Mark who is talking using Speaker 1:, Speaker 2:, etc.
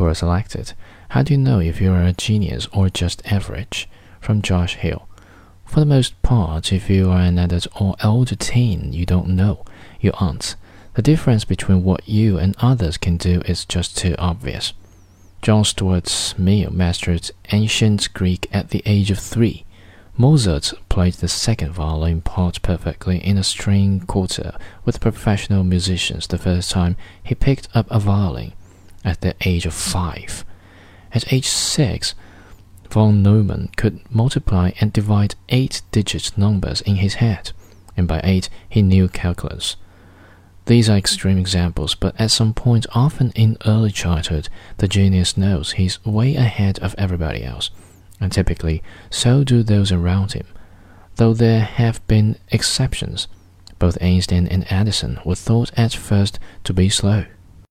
Speaker 1: Quora selected. How do you know if you are a genius or just average? From Josh Hill. For the most part, if you are an adult or older teen, you don't know. You aren't. The difference between what you and others can do is just too obvious. John Stuart Mill mastered ancient Greek at the age of three. Mozart played the second violin part perfectly in a string quartet with professional musicians the first time he picked up a violin at the age of five. At age six, von Neumann could multiply and divide eight digit numbers in his head, and by eight he knew calculus. These are extreme examples, but at some point, often in early childhood, the genius knows he's way ahead of everybody else, and typically so do those around him. Though there have been exceptions, both Einstein and Edison were thought at first to be slow.